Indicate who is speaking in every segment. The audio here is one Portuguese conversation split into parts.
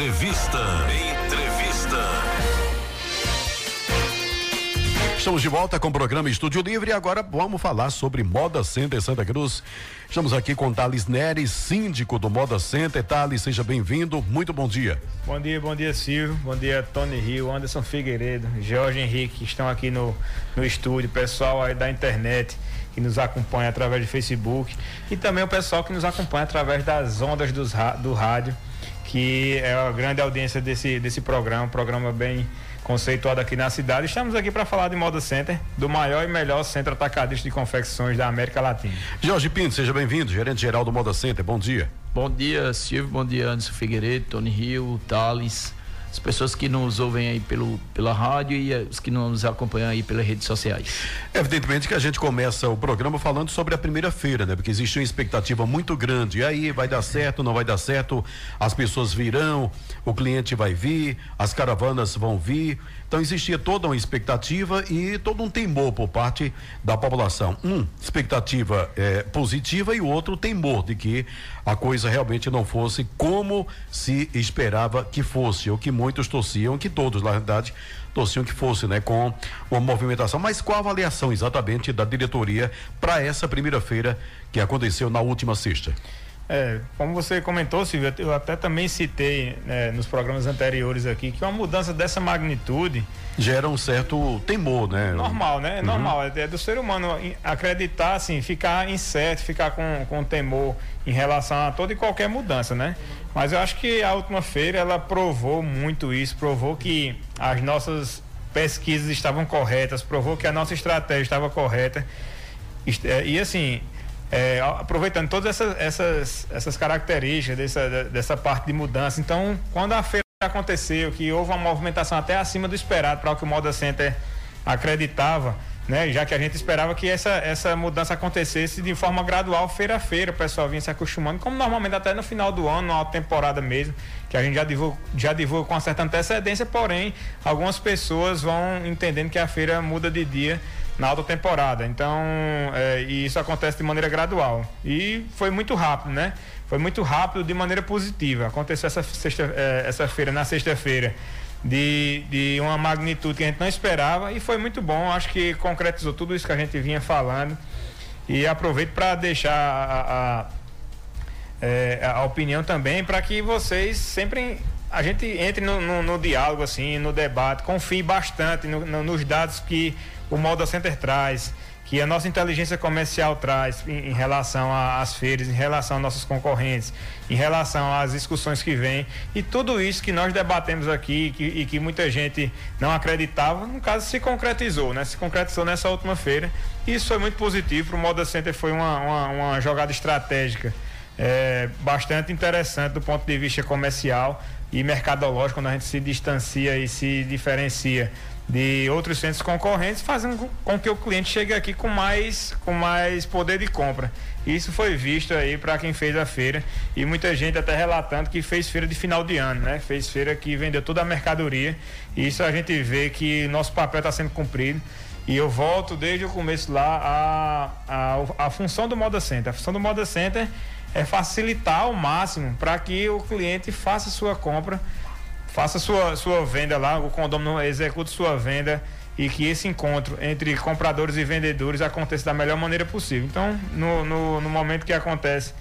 Speaker 1: Entrevista. Entrevista.
Speaker 2: Estamos de volta com o programa Estúdio Livre e agora vamos falar sobre Moda Center Santa Cruz. Estamos aqui com Thales Neres, síndico do Moda Center. Thales, seja bem-vindo. Muito bom dia.
Speaker 3: Bom dia, bom dia, Silvio. Bom dia, Tony Rio, Anderson Figueiredo, Jorge Henrique, que estão aqui no, no estúdio, pessoal aí da internet que nos acompanha através do Facebook e também o pessoal que nos acompanha através das ondas dos, do rádio, que é a grande audiência desse, desse programa, um programa bem conceituado aqui na cidade. Estamos aqui para falar de Moda Center, do maior e melhor centro atacadista de confecções da América Latina.
Speaker 2: Jorge Pinto, seja bem-vindo, gerente geral do Moda Center. Bom dia.
Speaker 4: Bom dia, Silvio. Bom dia, Anderson Figueiredo, Tony Rio, Thales as pessoas que nos ouvem aí pelo, pela rádio e os que nos acompanham aí pelas redes sociais.
Speaker 2: Evidentemente que a gente começa o programa falando sobre a primeira feira, né? Porque existe uma expectativa muito grande. E aí, vai dar certo, não vai dar certo? As pessoas virão, o cliente vai vir, as caravanas vão vir. Então existia toda uma expectativa e todo um temor por parte da população. Um, expectativa é, positiva e o outro temor de que a coisa realmente não fosse como se esperava que fosse, ou que muitos torciam, que todos, na verdade, torciam que fosse, né, com uma movimentação. Mas qual a avaliação exatamente da diretoria para essa primeira feira que aconteceu na última sexta?
Speaker 3: É, como você comentou, Silvio, eu até também citei né, nos programas anteriores aqui que uma mudança dessa magnitude
Speaker 2: gera um certo temor, né?
Speaker 3: Normal, né? É uhum. Normal, é do ser humano acreditar, assim, ficar incerto, ficar com, com temor em relação a toda e qualquer mudança, né? Mas eu acho que a última feira ela provou muito isso, provou que as nossas pesquisas estavam corretas, provou que a nossa estratégia estava correta. É, e assim, é, aproveitando todas essas, essas, essas características dessa, dessa parte de mudança. Então, quando a feira aconteceu, que houve uma movimentação até acima do esperado para o que o Moda Center acreditava, né? Já que a gente esperava que essa, essa mudança acontecesse de forma gradual, feira a feira, o pessoal vinha se acostumando, como normalmente até no final do ano, na temporada mesmo, que a gente já divulga, já divulga com certa antecedência, porém, algumas pessoas vão entendendo que a feira muda de dia na alta temporada. Então, é, e isso acontece de maneira gradual. E foi muito rápido, né? Foi muito rápido de maneira positiva. Aconteceu essa, sexta, é, essa feira, na sexta-feira, de, de uma magnitude que a gente não esperava e foi muito bom. Acho que concretizou tudo isso que a gente vinha falando. E aproveito para deixar a, a, é, a opinião também para que vocês sempre a gente entre no, no, no, diálogo, assim, no debate, confie bastante no, nos dados que o Moda Center traz, que a nossa inteligência comercial traz em, em relação às feiras, em relação aos nossos concorrentes, em relação às discussões que vêm e tudo isso que nós debatemos aqui que, e que muita gente não acreditava, no caso se concretizou, né? Se concretizou nessa última feira. Isso foi muito positivo. O Moda Center foi uma, uma, uma jogada estratégica é, bastante interessante do ponto de vista comercial e mercadológico, quando a gente se distancia e se diferencia de outros centros concorrentes, fazendo com que o cliente chegue aqui com mais, com mais poder de compra. Isso foi visto aí para quem fez a feira e muita gente até relatando que fez feira de final de ano, né? Fez feira que vendeu toda a mercadoria. E isso a gente vê que nosso papel está sendo cumprido. E eu volto desde o começo lá a, a, a função do Moda Center. A função do Moda Center é facilitar ao máximo para que o cliente faça sua compra faça sua, sua venda lá, o condomínio execute sua venda e que esse encontro entre compradores e vendedores aconteça da melhor maneira possível. Então, no, no, no momento que acontece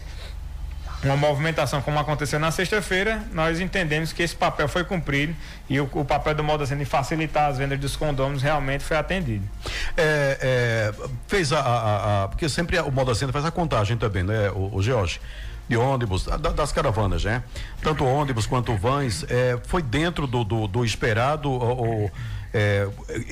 Speaker 3: uma movimentação como aconteceu na sexta-feira, nós entendemos que esse papel foi cumprido e o, o papel do modo assim de facilitar as vendas dos condôminos realmente foi atendido.
Speaker 2: É, é, fez a, a, a, porque sempre o modo assim faz a contagem também, né, o, o George? de ônibus, das caravanas, né? Tanto ônibus quanto vans, é, foi dentro do, do, do esperado ou, é,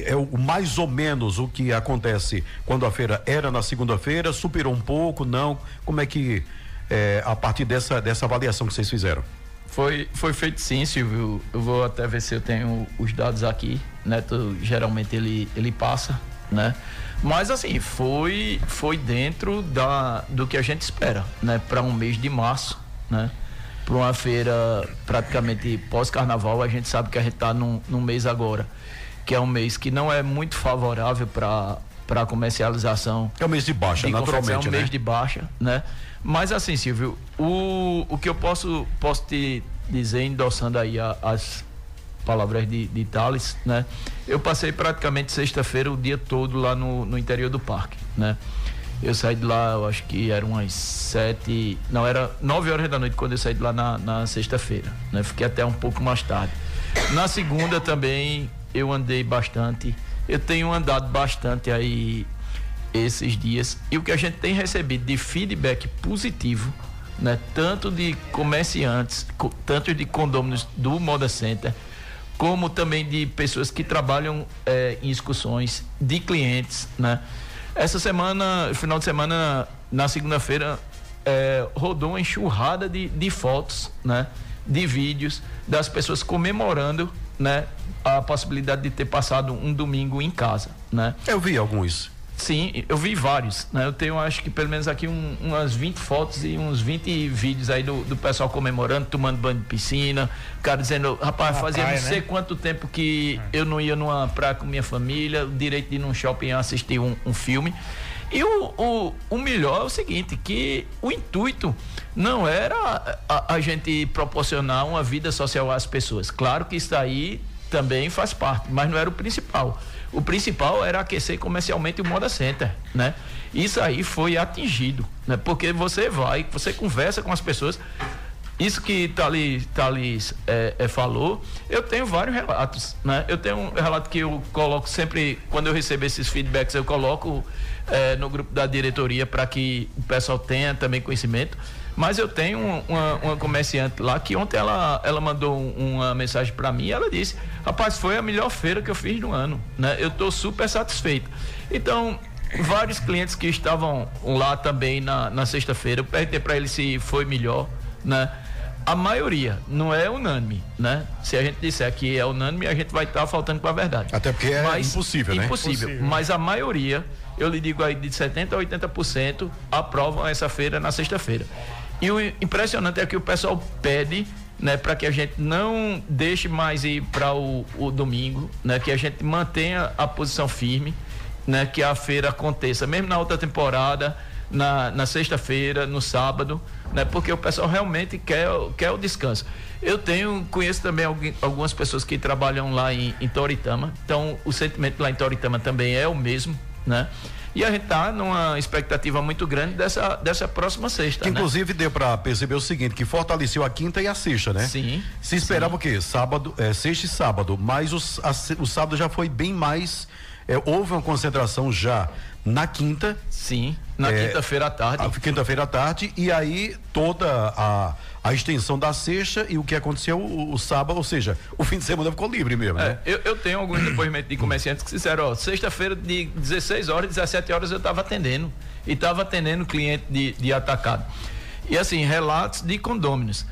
Speaker 2: é o mais ou menos o que acontece quando a feira era na segunda-feira, superou um pouco, não? Como é que é, a partir dessa, dessa avaliação que vocês fizeram?
Speaker 4: Foi, foi feito sim, Silvio. Eu vou até ver se eu tenho os dados aqui. Neto geralmente ele, ele passa, né? Mas assim, foi foi dentro da do que a gente espera, né, para um mês de março, né? Para uma feira praticamente pós-carnaval, a gente sabe que a gente está num, num mês agora, que é um mês que não é muito favorável para para comercialização.
Speaker 2: É um mês de baixa, de naturalmente,
Speaker 4: É um
Speaker 2: né?
Speaker 4: mês de baixa, né? Mas assim, Silvio, o, o que eu posso posso te dizer, endossando aí a, as palavras de, de Thales, né? Eu passei praticamente sexta-feira o dia todo lá no, no interior do parque, né? Eu saí de lá, eu acho que eram umas sete, não, era nove horas da noite quando eu saí de lá na, na sexta-feira, né? Fiquei até um pouco mais tarde. Na segunda também eu andei bastante, eu tenho andado bastante aí esses dias e o que a gente tem recebido de feedback positivo, né? Tanto de comerciantes, tanto de condôminos do Moda Center, como também de pessoas que trabalham é, em excursões, de clientes, né? Essa semana, final de semana, na segunda-feira, é, rodou uma enxurrada de, de fotos, né? De vídeos das pessoas comemorando, né? A possibilidade de ter passado um domingo em casa, né?
Speaker 2: Eu vi alguns.
Speaker 4: Sim, eu vi vários, né? Eu tenho acho que pelo menos aqui um, umas 20 fotos e uns 20 vídeos aí do, do pessoal comemorando, tomando banho de piscina, o cara dizendo, rapaz, Na fazia praia, não sei né? quanto tempo que é. eu não ia numa praia com minha família, o direito de ir num shopping assistir um, um filme. E o, o, o melhor é o seguinte, que o intuito não era a, a gente proporcionar uma vida social às pessoas. Claro que isso aí também faz parte, mas não era o principal. O principal era aquecer comercialmente o Moda Center, né? Isso aí foi atingido, né? Porque você vai, você conversa com as pessoas. Isso que Thalis é, é, falou, eu tenho vários relatos, né? Eu tenho um relato que eu coloco sempre, quando eu recebo esses feedbacks, eu coloco é, no grupo da diretoria para que o pessoal tenha também conhecimento. Mas eu tenho uma, uma comerciante lá que ontem ela, ela mandou uma mensagem para mim e ela disse: Rapaz, foi a melhor feira que eu fiz no ano. Né? Eu estou super satisfeito. Então, vários clientes que estavam lá também na, na sexta-feira, eu perguntei para eles se foi melhor. Né? A maioria, não é unânime, né? Se a gente disser que é unânime, a gente vai estar tá faltando com a verdade.
Speaker 2: Até porque é Mas, impossível,
Speaker 4: né? Impossível. impossível. Mas a maioria, eu lhe digo aí, de 70% a 80% aprovam essa feira na sexta-feira. E o impressionante é que o pessoal pede né, para que a gente não deixe mais ir para o, o, domingo, né, que a gente mantenha a posição firme, né, que a feira aconteça, mesmo na outra temporada, na, na sexta-feira, no sábado, né, porque o pessoal realmente quer, quer o descanso. Eu tenho, conheço também algumas pessoas que trabalham lá em, em Toritama, então o sentimento lá em Toritama também é o mesmo, né? E a gente está numa expectativa muito grande dessa, dessa próxima sexta.
Speaker 2: Que, né? inclusive deu para perceber o seguinte, que fortaleceu a quinta e a sexta, né?
Speaker 4: Sim.
Speaker 2: Se esperava sim. o quê? Sábado, é, sexta e sábado, mas os, a, o sábado já foi bem mais. É, houve uma concentração já na quinta.
Speaker 4: Sim, na é, quinta-feira à tarde.
Speaker 2: Quinta-feira à tarde, e aí toda a a extensão da sexta e o que aconteceu o, o sábado, ou seja, o fim de semana ficou livre mesmo, é, né?
Speaker 4: Eu, eu, tenho alguns depoimentos de comerciantes que disseram, ó, sexta-feira de 16 horas, 17 horas eu estava atendendo. E estava atendendo cliente de, de atacado. E assim, relatos de condôminos.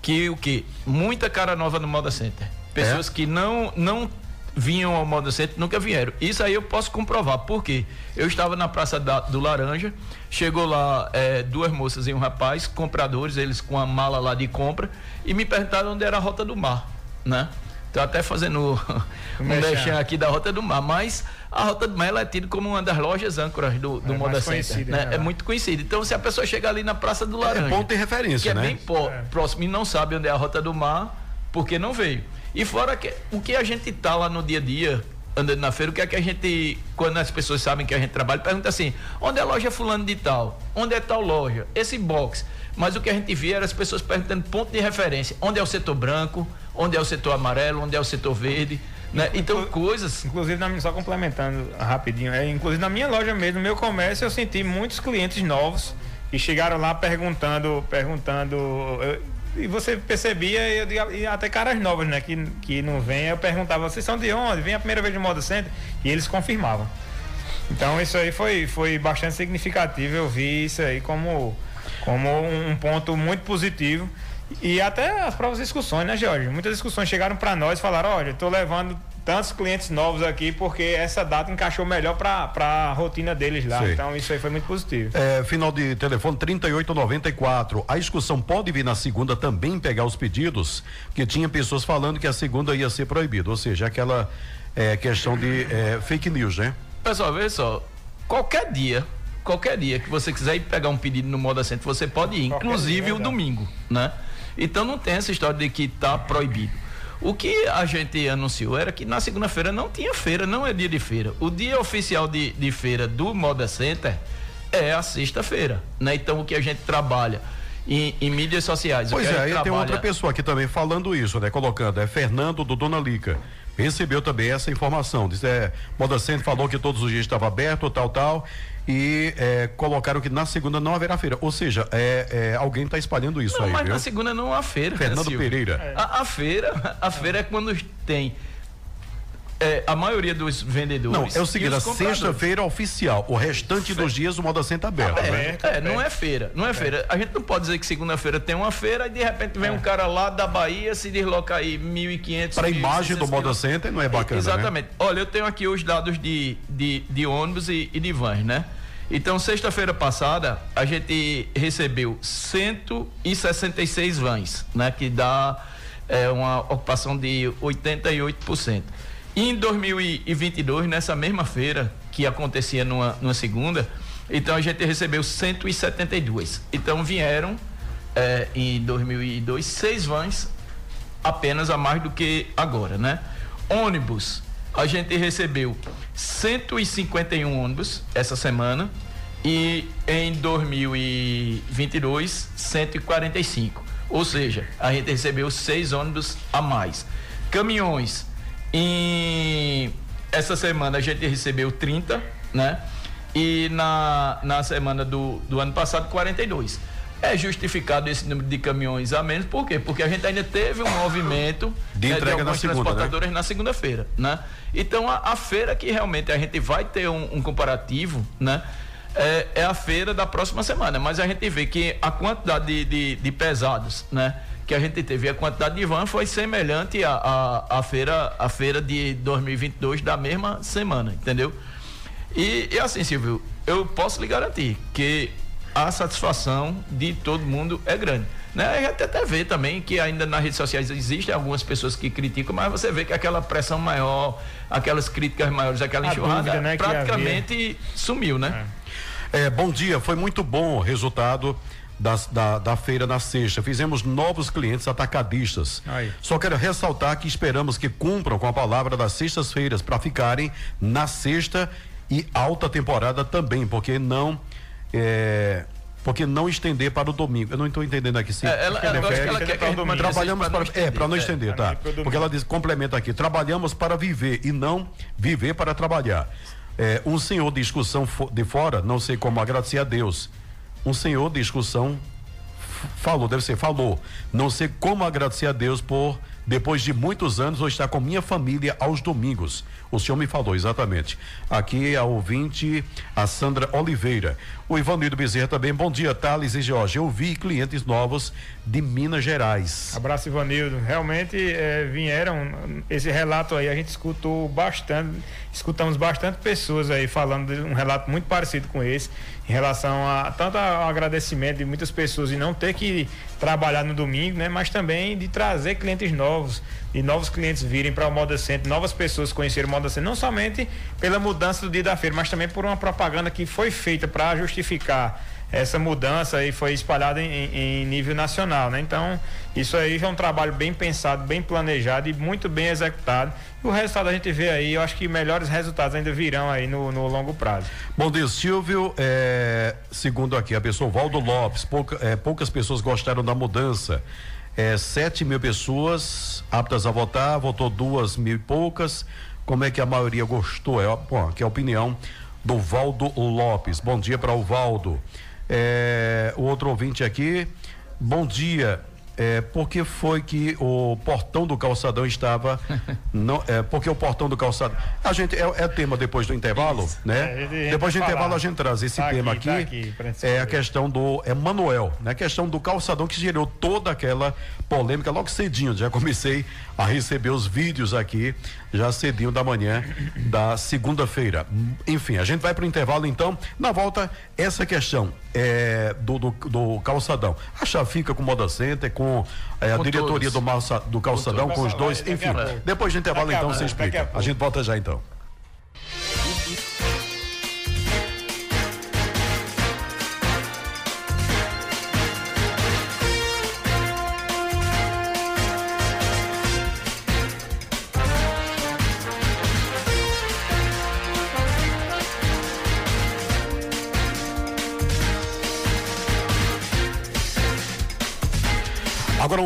Speaker 4: Que o que? Muita cara nova no Moda Center. Pessoas é? que não, não vinham ao Moda Center, nunca vieram. Isso aí eu posso comprovar, porque eu estava na Praça da, do Laranja, chegou lá é, duas moças e um rapaz, compradores, eles com a mala lá de compra, e me perguntaram onde era a Rota do Mar, né? Estou até fazendo um mexão aqui da Rota do Mar, mas a Rota do Mar ela é tida como uma das lojas âncoras do, do é Moda Center. Né? É muito conhecida. Então, se a pessoa chegar ali na Praça do é Laranja. É
Speaker 2: ponto de referência,
Speaker 4: que
Speaker 2: né?
Speaker 4: é bem é. próximo e não sabe onde é a Rota do Mar, porque não veio. E fora que o que a gente tá lá no dia a dia, andando na feira, o que é que a gente, quando as pessoas sabem que a gente trabalha, pergunta assim: onde é a loja fulano de tal? Onde é tal loja? Esse box. Mas o que a gente via era as pessoas perguntando ponto de referência: onde é o setor branco? Onde é o setor amarelo? Onde é o setor verde? Né? Então, coisas.
Speaker 3: Inclusive, na, só complementando rapidinho, é, inclusive na minha loja mesmo, no meu comércio, eu senti muitos clientes novos que chegaram lá perguntando, perguntando. Eu, e você percebia, e, e, até caras novas, né? Que, que não vêm, eu perguntava, vocês são de onde? Vem a primeira vez no Moda Center? E eles confirmavam. Então isso aí foi, foi bastante significativo, eu vi isso aí como, como um ponto muito positivo. E até as próprias discussões, né, Jorge? Muitas discussões chegaram para nós e falaram, olha, estou levando tantos clientes novos aqui porque essa data encaixou melhor para a rotina deles lá. Sim. Então isso aí foi muito positivo.
Speaker 2: É, final de telefone 3894. A excursão pode vir na segunda também pegar os pedidos, porque tinha pessoas falando que a segunda ia ser proibida, ou seja, aquela é, questão de é, fake news, né?
Speaker 4: Pessoal, vê só, qualquer dia, qualquer dia que você quiser ir pegar um pedido no Moda Center, você pode ir, qualquer inclusive dia, o domingo, né? Então não tem essa história de que está proibido. O que a gente anunciou era que na segunda-feira não tinha feira, não é dia de feira. O dia oficial de, de feira do Moda Center é a sexta-feira, né? Então o que a gente trabalha em, em mídias sociais.
Speaker 2: Pois é, aí
Speaker 4: trabalha...
Speaker 2: tem outra pessoa aqui também falando isso, né? Colocando, é Fernando do Dona Lica. Recebeu também essa informação. Diz, é, Moda Center falou que todos os dias estava aberto, tal, tal e é, colocaram que na segunda não haverá feira. Ou seja, é, é alguém está espalhando isso
Speaker 4: não,
Speaker 2: aí.
Speaker 4: Mas
Speaker 2: viu?
Speaker 4: na segunda não há feira.
Speaker 2: Fernando né, Pereira.
Speaker 4: A, a, feira, a feira é quando tem é, a maioria dos vendedores.
Speaker 2: Não, é o seguinte, a sexta-feira oficial, o restante dos dias o Moda Center aberto.
Speaker 4: É, né? é, não é feira, não é, é, feira. A gente não pode dizer que segunda-feira tem uma feira e de repente vem um cara lá da Bahia se desloca aí 1.500
Speaker 2: Para a imagem do Moda Center não é bacana.
Speaker 4: Né? Exatamente. Né? Olha, eu tenho aqui os dados de, de, de ônibus e, e de vans, né? Então, sexta-feira passada, a gente recebeu 166 vans, né? Que dá é, uma ocupação de 88%. Em 2022, nessa mesma feira, que acontecia numa, numa segunda, então a gente recebeu 172. Então vieram é, em 2002 seis vans apenas a mais do que agora, né? Ônibus, a gente recebeu 151 ônibus essa semana e em 2022 145. Ou seja, a gente recebeu seis ônibus a mais. Caminhões, em essa semana a gente recebeu 30, né? E na, na semana do, do ano passado, 42. É justificado esse número de caminhões a menos, por quê? Porque a gente ainda teve um movimento
Speaker 2: de
Speaker 4: né,
Speaker 2: de
Speaker 4: na
Speaker 2: segunda,
Speaker 4: transportadoras
Speaker 2: né?
Speaker 4: na segunda-feira, né? Então a, a, feira que realmente a gente vai ter um, um comparativo, né? É, é, a feira da próxima semana, mas a gente vê que a quantidade de, de, de pesados, né? que a gente teve. A quantidade de van foi semelhante à, à, à, feira, à feira de 2022 da mesma semana, entendeu? E, e assim, Silvio, eu posso lhe garantir que a satisfação de todo mundo é grande. Né? A gente até vê também que ainda nas redes sociais existem algumas pessoas que criticam, mas você vê que aquela pressão maior, aquelas críticas maiores, aquela enxurrada dúvida, né, praticamente sumiu, né?
Speaker 2: É. É, bom dia, foi muito bom o resultado da, da, da, feira na sexta. Fizemos novos clientes atacadistas. Aí. Só quero ressaltar que esperamos que cumpram com a palavra das sextas-feiras para ficarem na sexta e alta temporada também, porque não. É, porque não estender para o domingo. Eu não estou entendendo aqui sim. É, ela, ela, ela, ela quer que domingo, trabalhamos para, para é para não estender, é, tá? Porque ela diz, complementa aqui, trabalhamos para viver e não viver para trabalhar. É, um senhor de discussão de fora, não sei como agradecer a Deus um senhor de discussão falou, deve ser, falou. Não sei como agradecer a Deus por, depois de muitos anos, eu estar com minha família aos domingos. O senhor me falou, exatamente. Aqui a ouvinte, a Sandra Oliveira. O Ivanildo Bezerra também. Bom dia, Thales e Jorge. Eu vi clientes novos de Minas Gerais.
Speaker 3: Abraço, Ivanildo. Realmente é, vieram, esse relato aí a gente escutou bastante, escutamos bastante pessoas aí falando de um relato muito parecido com esse, em relação a tanto ao agradecimento de muitas pessoas e não ter que trabalhar no domingo, né? Mas também de trazer clientes novos, de novos clientes virem para o Moda Center, novas pessoas conhecerem o Moda Center, não somente pela mudança do dia da feira, mas também por uma propaganda que foi feita para justificar essa mudança aí foi espalhada em, em, nível nacional, né? Então, isso aí é um trabalho bem pensado, bem planejado e muito bem executado. E o resultado a gente vê aí, eu acho que melhores resultados ainda virão aí no, no longo prazo.
Speaker 2: Bom dia, Silvio. É, segundo aqui, a pessoa Valdo Lopes, pouca, é, poucas pessoas gostaram da mudança é, 7 mil pessoas aptas a votar, votou duas mil e poucas. Como é que a maioria gostou? É, bom, aqui é a opinião do Valdo Lopes. Bom dia para o Valdo. É, o outro ouvinte aqui, bom dia. É, porque foi que o portão do calçadão estava. não, é, porque o portão do calçadão. A gente é, é tema depois do intervalo, Isso. né? É, depois do intervalo a gente traz esse tá tema aqui. aqui, tá aqui é a questão do é Manuel, né? A questão do calçadão que gerou toda aquela polêmica logo cedinho. Já comecei a receber os vídeos aqui já cedinho da manhã da segunda-feira. Enfim, a gente vai para o intervalo então. Na volta, essa questão é, do, do, do, calçadão. A chave fica com o Moda Center, com é, a com diretoria do, malça, do calçadão, com, com os dois. Enfim, depois do intervalo então você explica. A gente volta já então.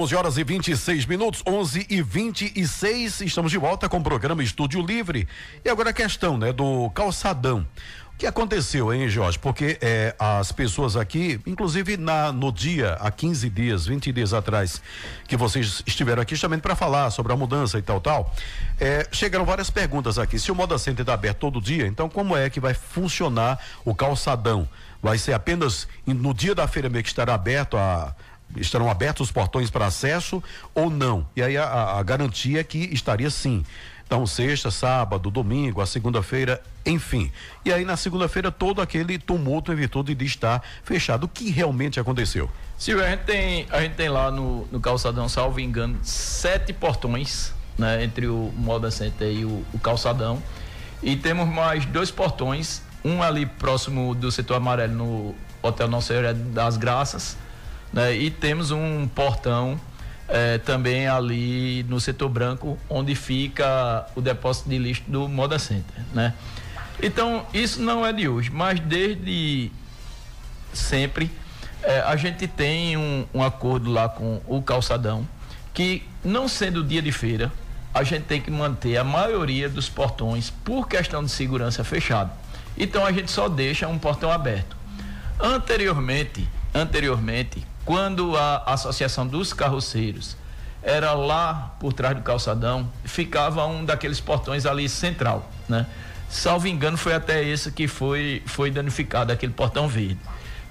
Speaker 2: 11 horas e 26 minutos, 11 e 26, estamos de volta com o programa Estúdio Livre. E agora a questão, né, do calçadão. O que aconteceu, hein, Jorge? Porque é, as pessoas aqui, inclusive na, no dia, há 15 dias, 20 dias atrás, que vocês estiveram aqui justamente para falar sobre a mudança e tal, tal, é, chegaram várias perguntas aqui. Se o Moda Center está aberto todo dia, então como é que vai funcionar o calçadão? Vai ser apenas no dia da feira mesmo que estará aberto a estarão abertos os portões para acesso ou não? E aí a, a garantia é que estaria sim. Então, sexta, sábado, domingo, a segunda-feira, enfim. E aí, na segunda-feira, todo aquele tumulto em virtude de estar fechado. O que realmente aconteceu?
Speaker 4: Silvio, a gente tem, a gente tem lá no, no calçadão, salvo engano, sete portões, né? Entre o Moda Center e o, o calçadão. E temos mais dois portões, um ali próximo do setor amarelo no Hotel Nossa Senhora das Graças, né? E temos um portão é, também ali no setor branco, onde fica o depósito de lixo do Moda Center, né? Então, isso não é de hoje, mas desde sempre é, a gente tem um, um, acordo lá com o calçadão que, não sendo dia de feira, a gente tem que manter a maioria dos portões, por questão de segurança, fechado. Então, a gente só deixa um portão aberto. Anteriormente, anteriormente, quando a Associação dos Carroceiros era lá por trás do calçadão, ficava um daqueles portões ali central, né? Salvo engano, foi até esse que foi, foi danificado, aquele portão verde.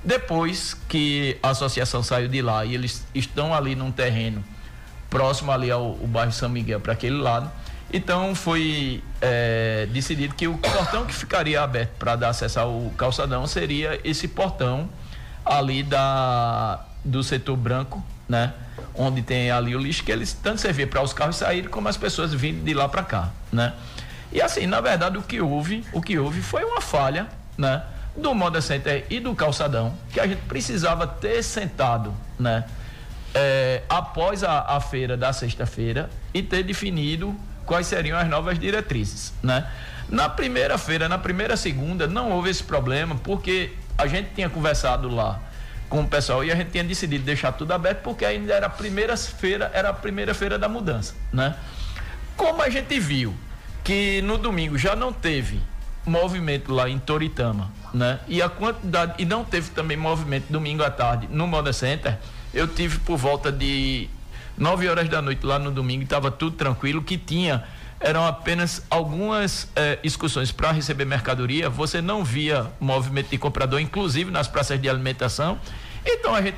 Speaker 4: Depois que a associação saiu de lá e eles estão ali num terreno próximo ali ao, ao bairro São Miguel, para aquele lado, então foi é, decidido que o portão que ficaria aberto para dar acesso ao calçadão seria esse portão ali da do setor branco, né? Onde tem ali o lixo que eles tanto servia para os carros saírem como as pessoas vindo de lá para cá, né? E assim, na verdade, o que houve, o que houve foi uma falha, né? Do Moda Center e do calçadão, que a gente precisava ter sentado, né? É, após a, a feira da sexta-feira e ter definido quais seriam as novas diretrizes, né? Na primeira feira, na primeira segunda, não houve esse problema, porque a gente tinha conversado lá com o pessoal e a gente tinha decidido deixar tudo aberto porque ainda era a primeira feira, era a primeira feira da mudança, né? Como a gente viu que no domingo já não teve movimento lá em Toritama, né? E a quantidade e não teve também movimento domingo à tarde no Moda Center, eu tive por volta de 9 horas da noite lá no domingo, estava tudo tranquilo, que tinha eram apenas algumas eh, excursões para receber mercadoria, você não via movimento de comprador, inclusive nas praças de alimentação. Então a gente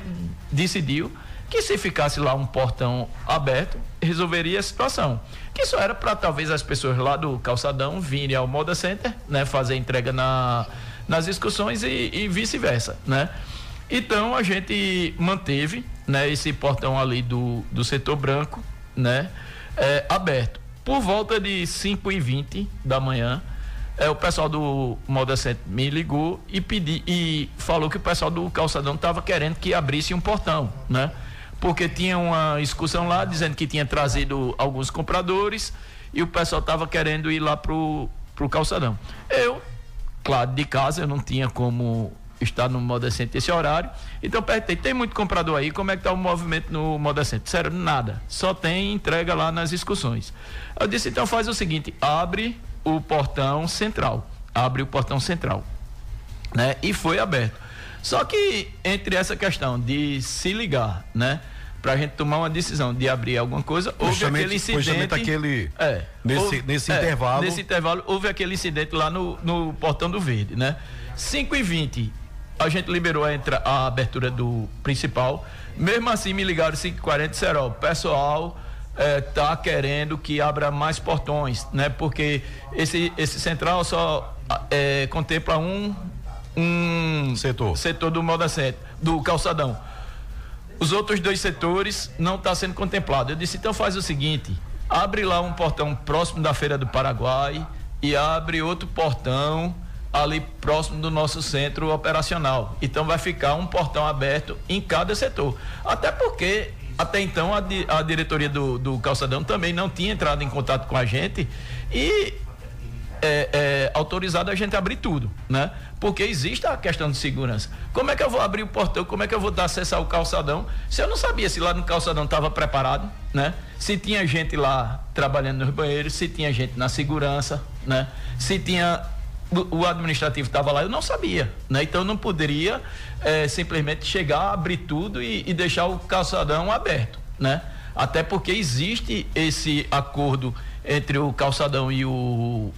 Speaker 4: decidiu que se ficasse lá um portão aberto, resolveria a situação. Que só era para talvez as pessoas lá do calçadão virem ao Moda Center, né, fazer entrega na, nas excursões e, e vice-versa, né? Então a gente manteve, né, esse portão ali do, do setor branco, né, é, aberto. Por volta de 5 e 20 da manhã, é, o pessoal do Moda Center me ligou e pedi, e falou que o pessoal do calçadão estava querendo que abrisse um portão, né? Porque tinha uma excursão lá dizendo que tinha trazido alguns compradores e o pessoal estava querendo ir lá pro, pro calçadão. Eu, claro, de casa eu não tinha como está no Moda Center esse horário. Então perguntei, tem muito comprador aí, como é que está o movimento no Moda? Sério, nada. Só tem entrega lá nas excursões. Eu disse, então faz o seguinte, abre o portão central. Abre o portão central. Né? E foi aberto. Só que entre essa questão de se ligar, né? para a gente tomar uma decisão de abrir alguma coisa, houve justamente, aquele incidente.
Speaker 2: Justamente aquele.
Speaker 4: É,
Speaker 2: nesse, houve, nesse é, intervalo.
Speaker 4: Nesse intervalo, houve aquele incidente lá no, no Portão do Verde, né? 5 e 20 a gente liberou a, entra, a abertura do principal. Mesmo assim, me ligaram 5h40 e disseram: pessoal está é, querendo que abra mais portões, né? Porque esse, esse central só é, contempla um, um
Speaker 2: setor.
Speaker 4: setor do Moda Center, do calçadão. Os outros dois setores não está sendo contemplado. Eu disse, então faz o seguinte, abre lá um portão próximo da Feira do Paraguai e abre outro portão ali próximo do nosso centro operacional. Então vai ficar um portão aberto em cada setor. Até porque até então a, di, a diretoria do, do calçadão também não tinha entrado em contato com a gente e é, é, autorizado a gente abrir tudo, né? Porque existe a questão de segurança. Como é que eu vou abrir o portão? Como é que eu vou dar acesso ao calçadão? Se eu não sabia se lá no calçadão estava preparado, né? Se tinha gente lá trabalhando nos banheiros, se tinha gente na segurança, né? Se tinha o administrativo estava lá, eu não sabia, né? Então eu não poderia é, simplesmente chegar, abrir tudo e, e deixar o calçadão aberto, né? Até porque existe esse acordo entre o calçadão e o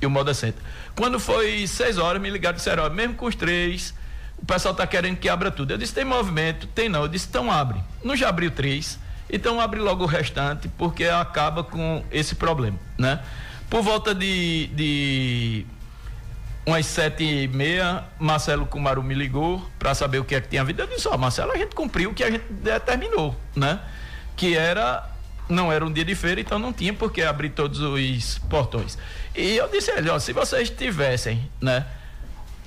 Speaker 4: e o Moda Center. Quando foi seis horas, me ligaram e disseram, ó, mesmo com os três, o pessoal está querendo que abra tudo. Eu disse, tem movimento? Tem não. Eu disse, então abre. Não já abriu três, então abre logo o restante, porque acaba com esse problema, né? Por volta de, de umas sete e meia, Marcelo Kumaru me ligou para saber o que é que tinha havido. Eu disse, ó, Marcelo, a gente cumpriu o que a gente determinou, né? Que era não era um dia de feira, então não tinha por que abrir todos os portões. E eu disse a ele, ó, se vocês tivessem, né,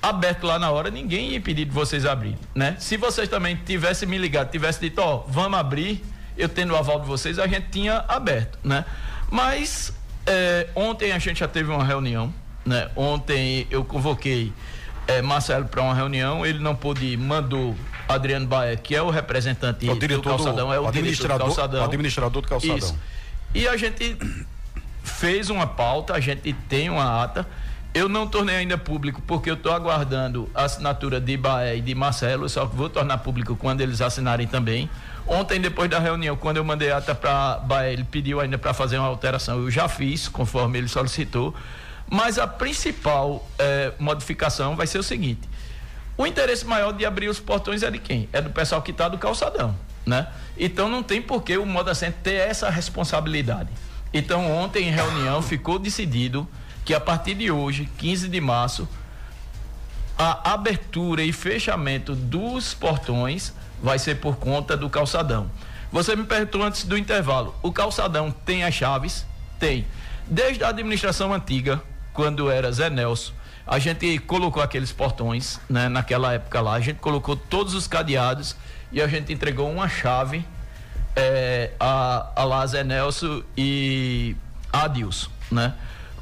Speaker 4: aberto lá na hora, ninguém ia impedir de vocês abrir, né? Se vocês também tivessem me ligado, tivessem dito, ó, vamos abrir, eu tendo o aval de vocês, a gente tinha aberto, né? Mas é, ontem a gente já teve uma reunião, né? Ontem eu convoquei é, Marcelo para uma reunião, ele não pôde ir, mandou Adriano Baé, que é o representante
Speaker 2: o do calçadão,
Speaker 4: do, é o administrador do calçadão.
Speaker 2: administrador do calçadão. Isso.
Speaker 4: E a gente fez uma pauta, a gente tem uma ata. Eu não tornei ainda público porque eu estou aguardando a assinatura de Baé e de Marcelo, só que vou tornar público quando eles assinarem também. Ontem, depois da reunião, quando eu mandei a ata para Baé, ele pediu ainda para fazer uma alteração. Eu já fiz, conforme ele solicitou. Mas a principal eh, modificação vai ser o seguinte: o interesse maior de abrir os portões é de quem? É do pessoal que está do calçadão, né? Então não tem por que o Moda Center ter essa responsabilidade. Então ontem em reunião ficou decidido que a partir de hoje, 15 de março, a abertura e fechamento dos portões vai ser por conta do calçadão. Você me perguntou antes do intervalo, o calçadão tem as chaves? Tem. Desde a administração antiga, quando era Zé Nelson, a gente colocou aqueles portões, né, naquela época lá, a gente colocou todos os cadeados e a gente entregou uma chave é, a, a lá Zé Nelson e a Adilson, né?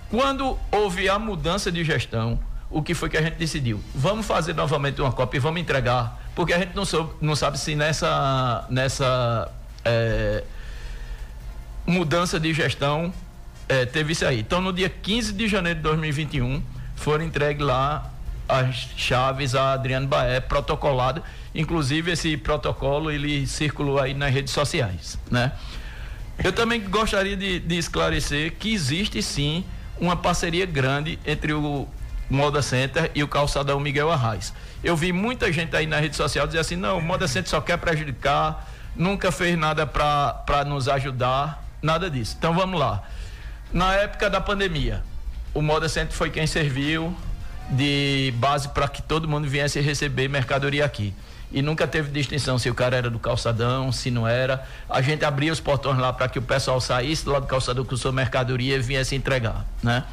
Speaker 4: Quando houve a mudança de gestão, o que foi que a gente decidiu? Vamos fazer novamente uma cópia e vamos entregar, porque a gente não, soube, não sabe se nessa, nessa é, mudança de gestão é, teve isso aí. Então, no dia 15 de janeiro de 2021, foram entregues lá as chaves a Adriano Baé, protocolado. Inclusive, esse protocolo ele circulou aí nas redes sociais, né? Eu também gostaria de, de esclarecer que existe sim uma parceria grande entre o Moda Center e o calçadão Miguel Arraes. Eu vi muita gente aí na rede social dizer assim: não, o Moda Center só quer prejudicar, nunca fez nada para nos ajudar, nada disso. Então vamos lá. Na época da pandemia, o Moda Center foi quem serviu de base para que todo mundo viesse receber mercadoria aqui. E nunca teve distinção se o cara era do calçadão, se não era. A gente abria os portões lá para que o pessoal saísse lá do calçadão com sua mercadoria e viesse entregar, né?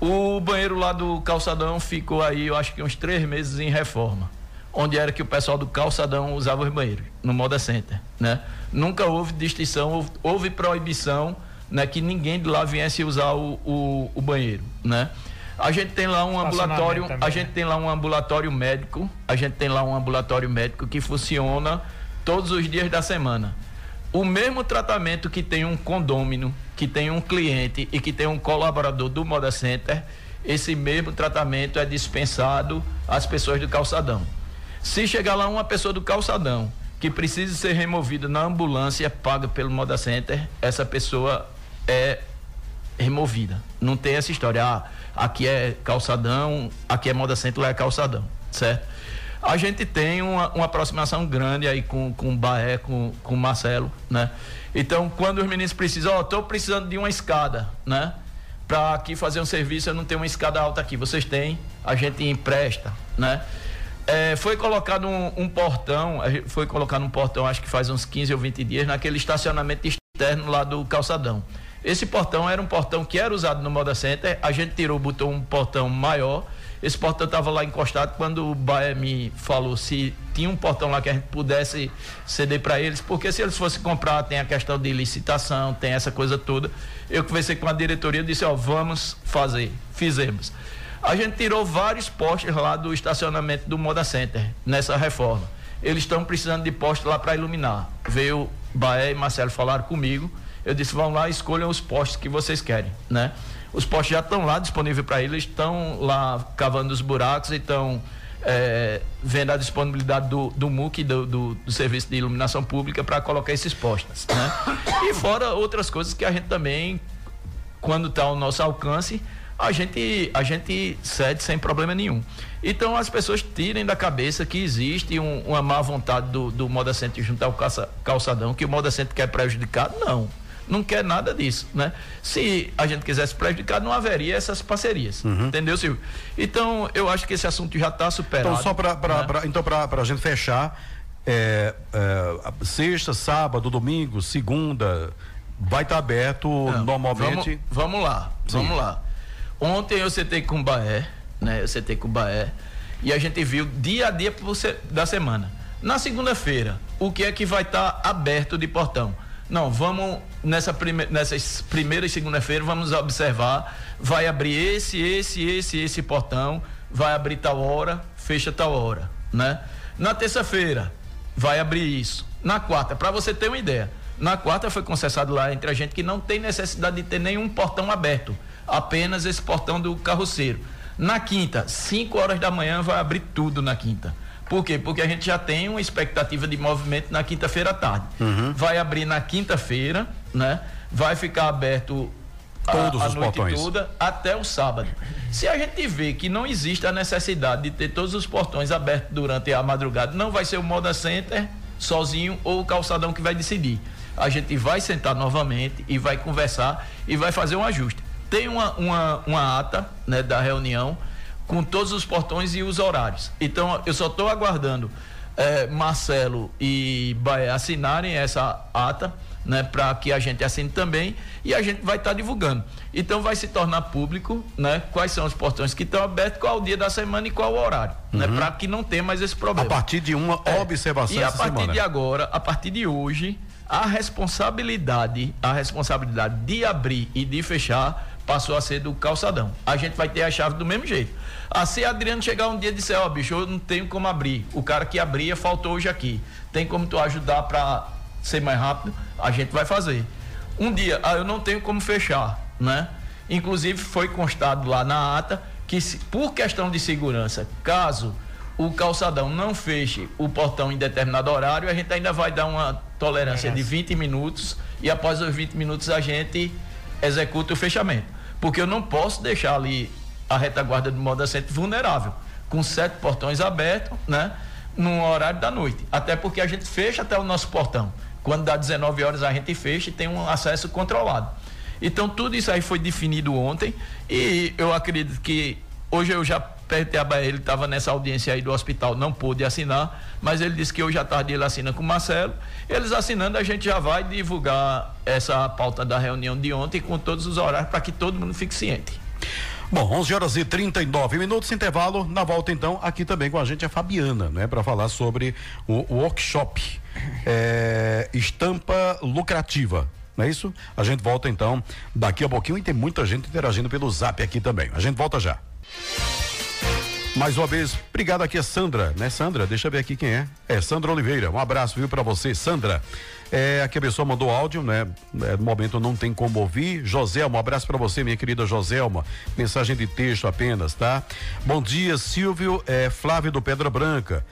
Speaker 4: O banheiro lá do calçadão ficou aí, eu acho que uns três meses em reforma. Onde era que o pessoal do calçadão usava os banheiros, no Moda Center, né? Nunca houve distinção, houve, houve proibição né, que ninguém de lá viesse usar o, o, o banheiro, né? A gente tem lá um ambulatório, a gente tem lá um ambulatório médico, a gente tem lá um ambulatório médico que funciona todos os dias da semana. O mesmo tratamento que tem um condômino, que tem um cliente e que tem um colaborador do Moda Center, esse mesmo tratamento é dispensado às pessoas do calçadão. Se chegar lá uma pessoa do calçadão que precisa ser removida na ambulância paga pelo Moda Center, essa pessoa é removida. Não tem essa história, ah, aqui é calçadão, aqui é moda centro, lá é calçadão, certo? A gente tem uma, uma aproximação grande aí com, com o Baé, com, com o Marcelo, né? Então, quando os meninos precisam, ó, oh, tô precisando de uma escada, né? Para aqui fazer um serviço, eu não tenho uma escada alta aqui. Vocês têm, a gente empresta, né? É, foi colocado um, um, portão, foi colocado um portão, acho que faz uns 15 ou 20 dias, naquele estacionamento externo lá do calçadão. Esse portão era um portão que era usado no Moda Center, a gente tirou, botou um portão maior. Esse portão estava lá encostado quando o Bahia me falou se tinha um portão lá que a gente pudesse ceder para eles, porque se eles fossem comprar, tem a questão de licitação, tem essa coisa toda. Eu conversei com a diretoria e disse, ó, vamos fazer. Fizemos. A gente tirou vários postes lá do estacionamento do Moda Center nessa reforma. Eles estão precisando de postes lá para iluminar. Veio Baé e Marcelo falaram comigo. Eu disse, vão lá, escolham os postes que vocês querem, né? Os postes já estão lá disponíveis para eles, estão lá cavando os buracos e estão é, vendo a disponibilidade do, do MUC, do, do, do Serviço de Iluminação Pública, para colocar esses postes. Né? E fora outras coisas que a gente também, quando está ao nosso alcance, a gente, a gente cede sem problema nenhum. Então as pessoas tirem da cabeça que existe um, uma má vontade do, do Moda Center junto ao calçadão, que o Moda Center quer prejudicar. Não não quer nada disso, né? Se a gente quisesse prejudicar, não haveria essas parcerias, uhum. entendeu, Silvio? Então, eu acho que esse assunto já está superado.
Speaker 2: Então, só para né? então a gente fechar, é, é, sexta, sábado, domingo, segunda, vai estar tá aberto não, normalmente.
Speaker 4: Vamos, vamos lá, Sim. vamos lá. Ontem eu sentei com o Baé, né? Eu sentei com o Baé e a gente viu dia a dia da semana. Na segunda-feira, o que é que vai estar tá aberto de portão? Não, vamos nessa prime, nessas primeiras segunda-feira vamos observar, vai abrir esse, esse, esse, esse portão, vai abrir tal hora, fecha tal hora, né? Na terça-feira vai abrir isso. Na quarta, para você ter uma ideia, na quarta foi concessado lá entre a gente que não tem necessidade de ter nenhum portão aberto, apenas esse portão do carroceiro. Na quinta, 5 horas da manhã vai abrir tudo na quinta. Por quê? Porque a gente já tem uma expectativa de movimento na quinta-feira à tarde. Uhum. Vai abrir na quinta-feira, né? Vai ficar aberto
Speaker 2: Todos
Speaker 4: a,
Speaker 2: a noite portões.
Speaker 4: toda até o sábado. Se a gente vê que não existe a necessidade de ter todos os portões abertos durante a madrugada, não vai ser o Moda Center sozinho ou o calçadão que vai decidir. A gente vai sentar novamente e vai conversar e vai fazer um ajuste. Tem uma, uma, uma ata né, da reunião com todos os portões e os horários. Então, eu só estou aguardando é, Marcelo e Bahia assinarem essa ata, né, para que a gente assine também e a gente vai estar tá divulgando. Então, vai se tornar público, né, quais são os portões que estão abertos, qual o dia da semana e qual o horário, né, uhum. né, para que não tenha mais esse problema.
Speaker 2: A partir de uma é, observação
Speaker 4: E a partir
Speaker 2: semana.
Speaker 4: de agora, a partir de hoje, a responsabilidade, a responsabilidade de abrir e de fechar passou a ser do calçadão. A gente vai ter a chave do mesmo jeito. Assim, Adriano chegar um dia e disser, ó, oh, bicho, eu não tenho como abrir. O cara que abria faltou hoje aqui. Tem como tu ajudar para ser mais rápido? A gente vai fazer. Um dia, ah, eu não tenho como fechar, né? Inclusive foi constado lá na ata que se, por questão de segurança, caso o calçadão não feche o portão em determinado horário, a gente ainda vai dar uma tolerância de 20 minutos e após os 20 minutos a gente executa o fechamento. Porque eu não posso deixar ali a retaguarda do modo assento vulnerável, com sete portões abertos, né? No horário da noite. Até porque a gente fecha até o nosso portão. Quando dá 19 horas a gente fecha e tem um acesso controlado. Então tudo isso aí foi definido ontem e eu acredito que hoje eu já perguntei a Bahia, ele estava nessa audiência aí do hospital, não pôde assinar, mas ele disse que hoje à tarde ele assina com o Marcelo. Eles assinando, a gente já vai divulgar essa pauta da reunião de ontem com todos os horários para que todo mundo fique ciente.
Speaker 2: Bom, 11 horas e 39 minutos, intervalo. Na volta, então, aqui também com a gente a Fabiana, né, para falar sobre o, o workshop é, Estampa Lucrativa. Não é isso? A gente volta então daqui a pouquinho e tem muita gente interagindo pelo zap aqui também. A gente volta já. Mais uma vez, obrigado aqui a Sandra, né, Sandra? Deixa eu ver aqui quem é. É Sandra Oliveira. Um abraço, viu, para você, Sandra. É, aqui a pessoa mandou áudio, né? É, no momento não tem como ouvir. Joselma, um abraço para você, minha querida Joselma. Mensagem de texto apenas, tá? Bom dia, Silvio, é, Flávio do Pedra Branca.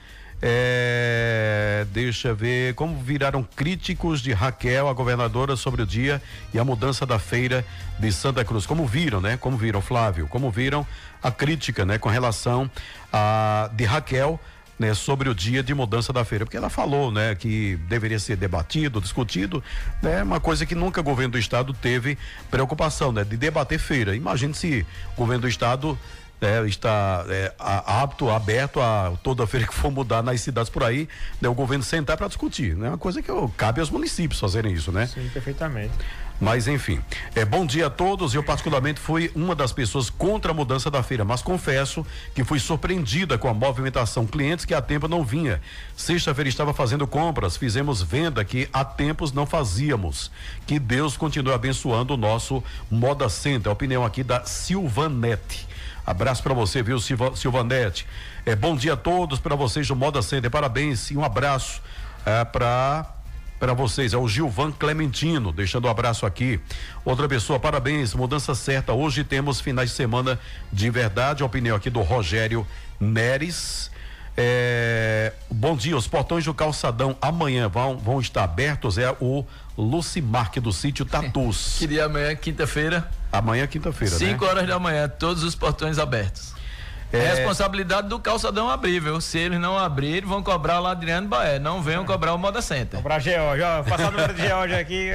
Speaker 2: É, deixa ver como viraram críticos de Raquel, a governadora, sobre o dia e a mudança da feira de Santa Cruz. Como viram, né? Como viram, Flávio? Como viram a crítica, né? Com relação a de Raquel. Né, sobre o dia de mudança da feira, porque ela falou, né, que deveria ser debatido, discutido, né, uma coisa que nunca o governo do estado teve preocupação, né, de debater feira. Imagine se o governo do estado né, está é, apto, aberto a toda feira que for mudar nas cidades por aí, né, o governo sentar para discutir. Né, uma coisa que cabe aos municípios fazerem isso, né?
Speaker 3: Sim, perfeitamente.
Speaker 2: Mas enfim, é bom dia a todos. Eu particularmente fui uma das pessoas contra a mudança da feira, mas confesso que fui surpreendida com a movimentação. Clientes que há tempo não vinha. Sexta-feira estava fazendo compras, fizemos venda que há tempos não fazíamos. Que Deus continue abençoando o nosso Moda Center. A opinião aqui da Silvanete. Abraço para você, viu, Silva, Silvanete? É, bom dia a todos para vocês do Moda Center. Parabéns e um abraço é, para para vocês. É o Gilvan Clementino, deixando um abraço aqui. Outra pessoa, parabéns, mudança certa. Hoje temos finais de semana de verdade. A opinião aqui do Rogério Neres. É, bom dia, os portões do calçadão amanhã vão, vão estar abertos. É o Lucimarque do sítio Tatus.
Speaker 4: que dia amanhã, quinta-feira?
Speaker 2: Amanhã, quinta-feira,
Speaker 4: né? 5 horas da manhã, todos os portões abertos. É... é responsabilidade do calçadão abrir, viu? Se eles não abrirem, vão cobrar lá Adriano Baé. Não venham é. cobrar o Moda Center.
Speaker 3: Cobrar George, ó. Passar o número de George aqui.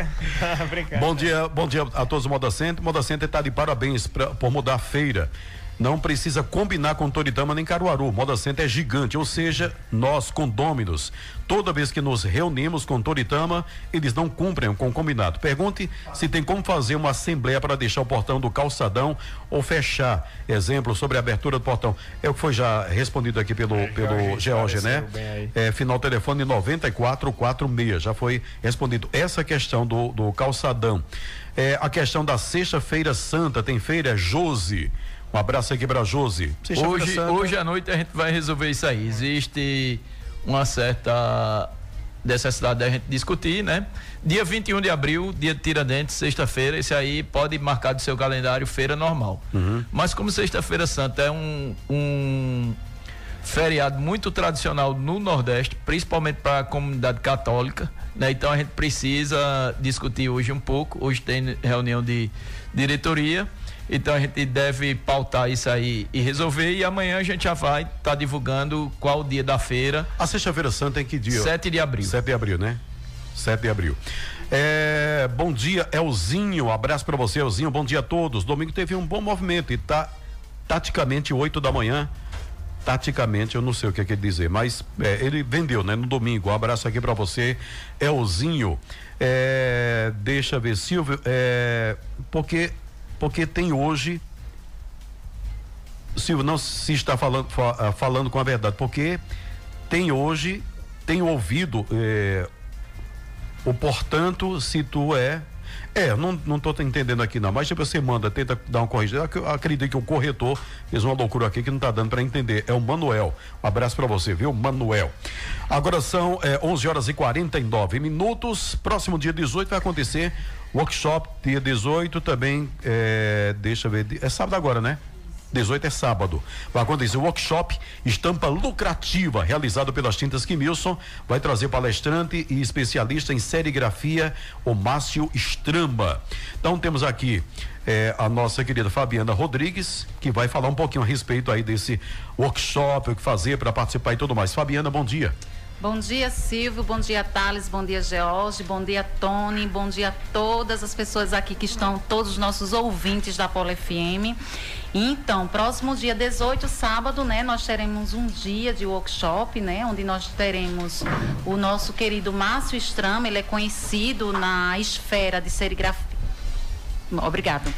Speaker 2: bom dia, bom dia a todos do Moda Center. Moda Center está de parabéns pra, por mudar a feira não precisa combinar com Toritama nem Caruaru. Moda Center é gigante, ou seja, nós condôminos, toda vez que nos reunimos com Toritama, eles não cumprem com o combinado. Pergunte se tem como fazer uma assembleia para deixar o portão do calçadão ou fechar. Exemplo sobre a abertura do portão. É o que foi já respondido aqui pelo, é, pelo George, né? É, final telefone 9446. Já foi respondido essa questão do, do calçadão. É, a questão da sexta-feira santa, tem feira Jose. Um abraço aqui para Josi.
Speaker 4: Hoje, hoje à noite a gente vai resolver isso aí. Existe uma certa necessidade da gente discutir, né? Dia 21 de abril, dia de Tiradentes, sexta-feira, esse aí pode marcar do seu calendário feira normal. Uhum. Mas como Sexta-feira Santa é um, um feriado muito tradicional no Nordeste, principalmente para a comunidade católica, né? Então a gente precisa discutir hoje um pouco. Hoje tem reunião de diretoria então a gente deve pautar isso aí e resolver. E amanhã a gente já vai estar tá divulgando qual o dia da feira.
Speaker 2: A Sexta-feira Santa em que dia?
Speaker 4: 7 de abril.
Speaker 2: 7 de abril, né? 7 de abril. É, bom dia, Elzinho. Abraço para você, Elzinho. Bom dia a todos. Domingo teve um bom movimento e tá taticamente 8 da manhã. Taticamente, eu não sei o que é que ele dizer, mas é, ele vendeu, né? No domingo. Um abraço aqui para você, Elzinho. É, deixa ver, Silvio, é, porque porque tem hoje Silvio, não se está falando, ah, falando com a verdade, porque tem hoje, tem ouvido eh, o portanto, se tu é. É, não, não entendendo aqui não, mas se você manda, tenta dar uma corrigida. Eu acredito que o corretor fez uma loucura aqui que não está dando para entender. É o Manuel. Um abraço para você, viu, Manuel? Agora são é, 11 horas e 49 minutos. Próximo dia 18 vai acontecer Workshop, dia 18 também, é, deixa eu ver, é sábado agora, né? 18 é sábado. Vai acontecer o workshop Estampa Lucrativa, realizado pelas Tintas Quimilson. Vai trazer palestrante e especialista em serigrafia, o Márcio Stramba. Então temos aqui é, a nossa querida Fabiana Rodrigues, que vai falar um pouquinho a respeito aí desse workshop, o que fazer para participar e tudo mais. Fabiana, bom dia.
Speaker 5: Bom dia, Silvio. Bom dia, Thales. Bom dia, George. Bom dia, Tony. Bom dia a todas as pessoas aqui que estão, todos os nossos ouvintes da Polo FM. Então, próximo dia 18, sábado, né, nós teremos um dia de workshop, né, onde nós teremos o nosso querido Márcio Strama, ele é conhecido na esfera de serigrafia. Obrigado.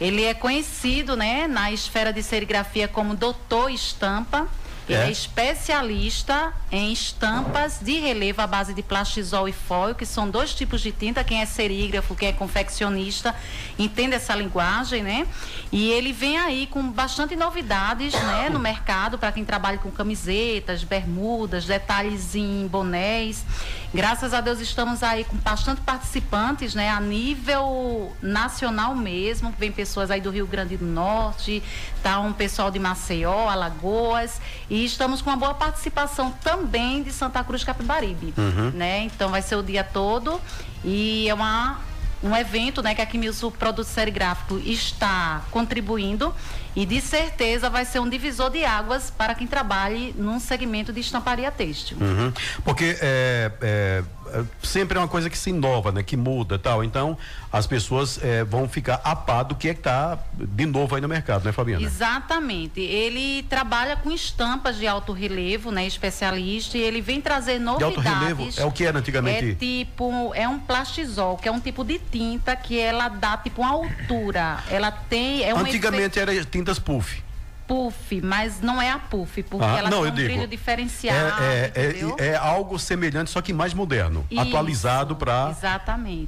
Speaker 5: Ele é conhecido, né, na esfera de serigrafia como Doutor Estampa. Ele é. é especialista em estampas de relevo à base de plastisol e foil, que são dois tipos de tinta. Quem é serígrafo, quem é confeccionista, entende essa linguagem, né? E ele vem aí com bastante novidades, né, no mercado para quem trabalha com camisetas, bermudas, detalhes em bonés. Graças a Deus estamos aí com bastante participantes, né, a nível nacional mesmo. Vem pessoas aí do Rio Grande do Norte, tá um pessoal de Maceió, Alagoas, e estamos com uma boa participação também de Santa Cruz Capibaribe, uhum. né? Então vai ser o dia todo e é uma um evento né, que a Quimilso Produto Serigráfico está contribuindo e de certeza vai ser um divisor de águas para quem trabalhe num segmento de estamparia têxtil.
Speaker 2: Uhum. Porque é, é, sempre é uma coisa que se inova, né? Que muda tal. Então, as pessoas é, vão ficar a par do que é que tá de novo aí no mercado, né, Fabiana?
Speaker 5: Exatamente. Ele trabalha com estampas de alto relevo, né? Especialista, e ele vem trazer novidades.
Speaker 2: De alto relevo é o que era antigamente?
Speaker 5: É tipo, é um plastizol, que é um tipo de tinta que ela dá tipo uma altura. Ela tem. É um
Speaker 2: antigamente efeito... era tintas puff
Speaker 5: puff, mas não é a puff, porque ah, ela não, tem um brilho diferenciado.
Speaker 2: É, é, é, é, algo semelhante, só que mais moderno, Isso, atualizado para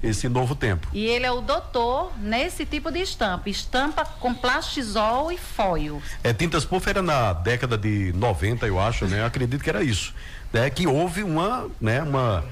Speaker 2: esse novo tempo.
Speaker 5: E ele é o doutor nesse tipo de estampa, estampa com plastizol e foil.
Speaker 2: É, tintas puff era na década de 90, eu acho, né? Eu acredito que era isso. Né? Que houve uma, né, uma